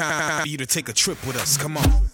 time for you to take a trip with us. Come on.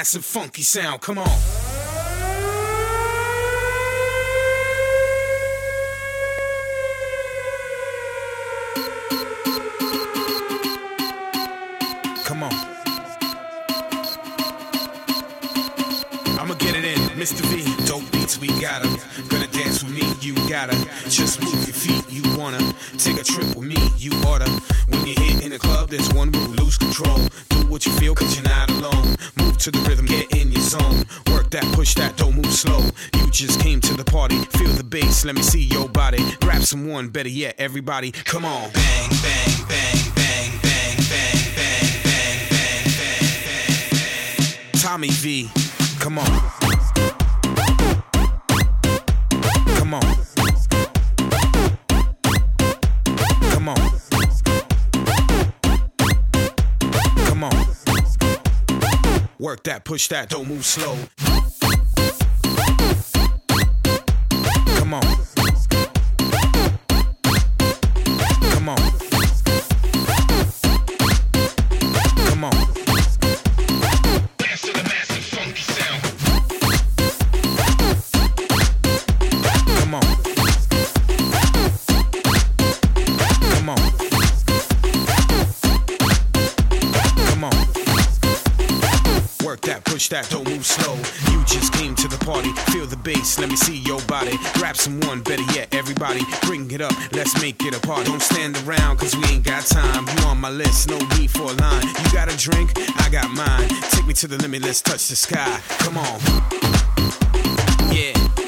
Massive funky sound. Come on. Let me see your body. Grab someone, better yet, everybody, come on. Bang, bang, bang, bang, bang, bang, bang, bang, bang, bang, bang. Tommy V, come on. Come on. Come on. Come on. Work that, push that, don't move slow. That, don't move slow. You just came to the party, feel the bass, let me see your body. Grab someone, better yet, everybody, bring it up, let's make it a party. Don't stand around, cause we ain't got time. You on my list, no need for a line. You got a drink, I got mine. Take me to the limit, let's touch the sky. Come on. Yeah.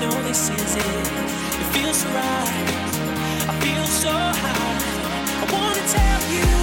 know this is it. It feels so right. I feel so high. I wanna tell you.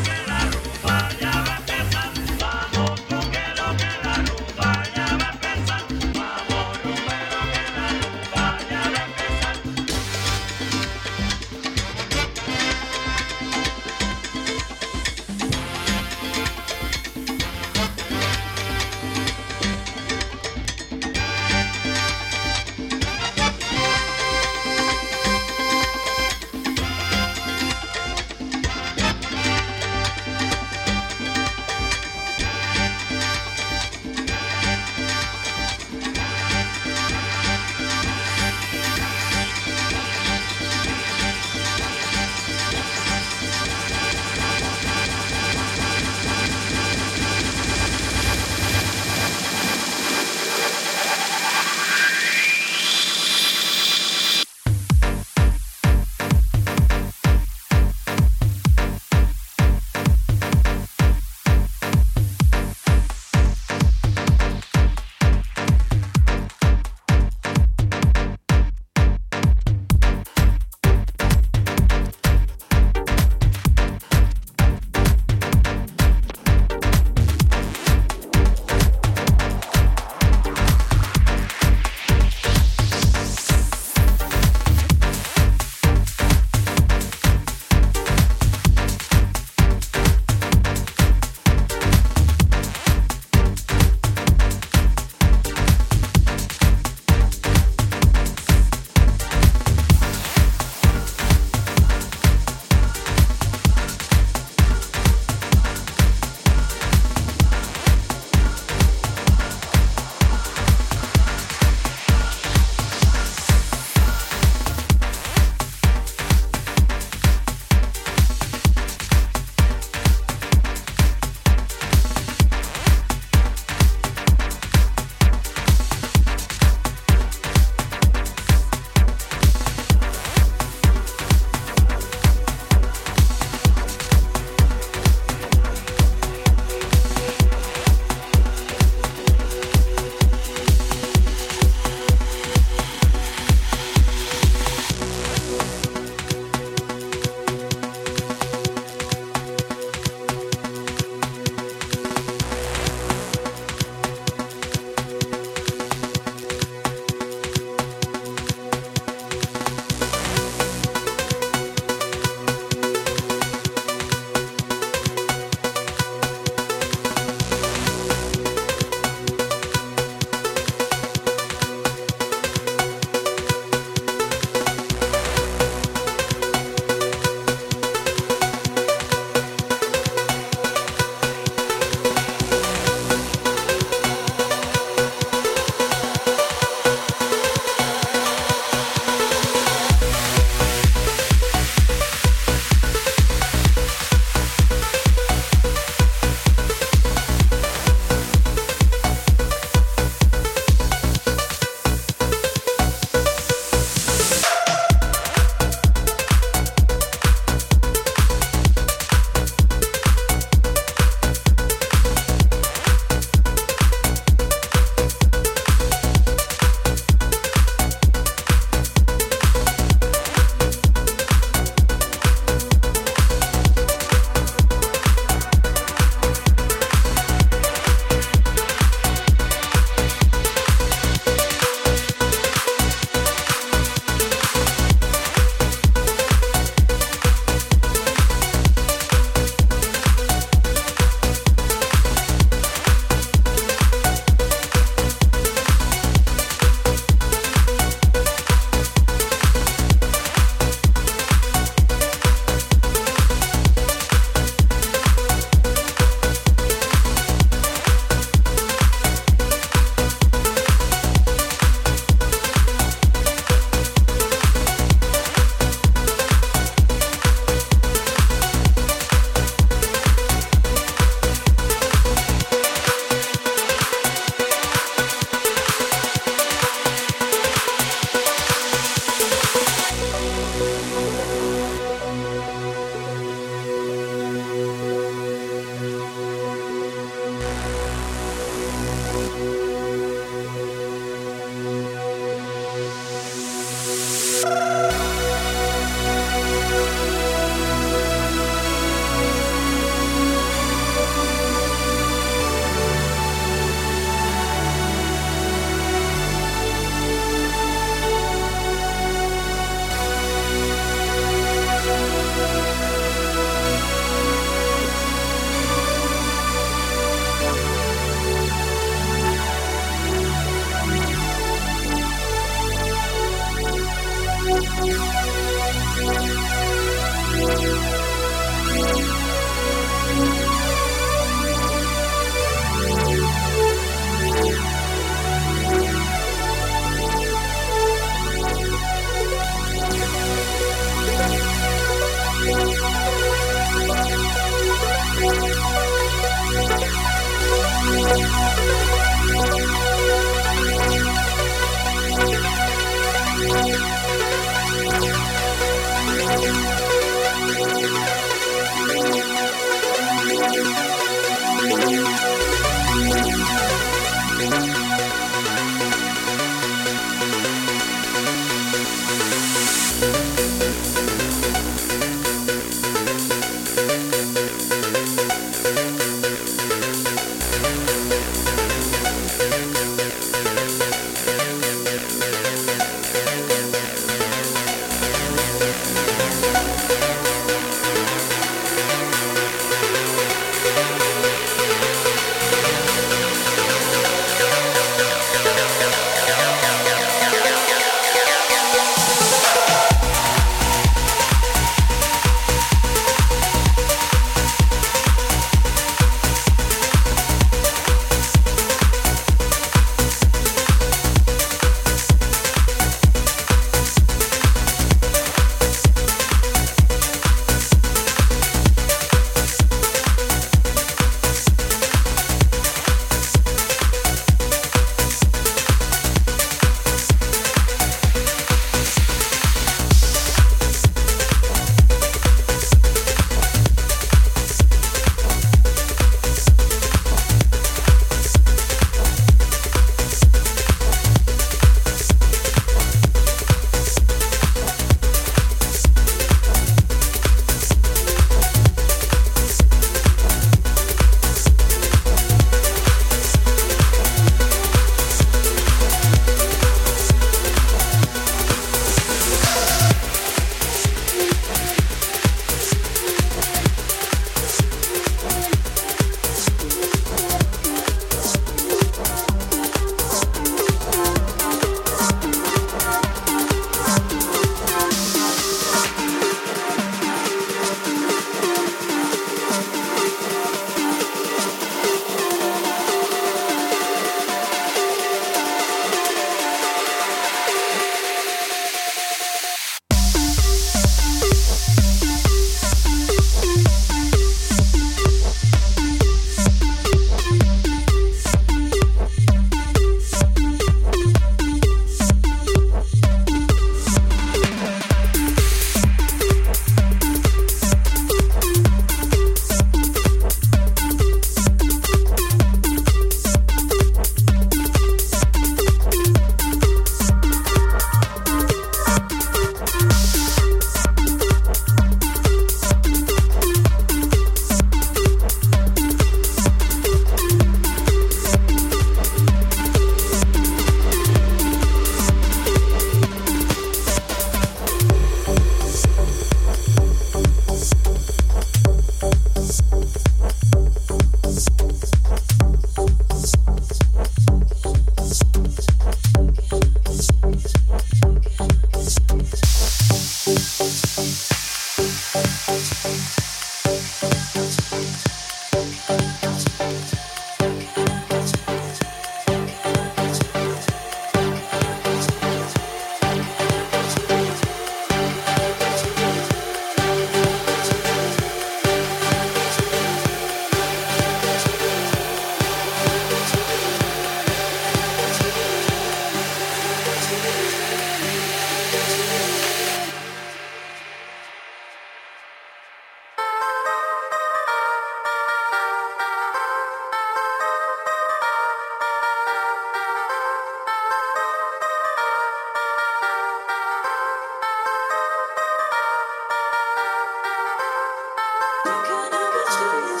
What kind of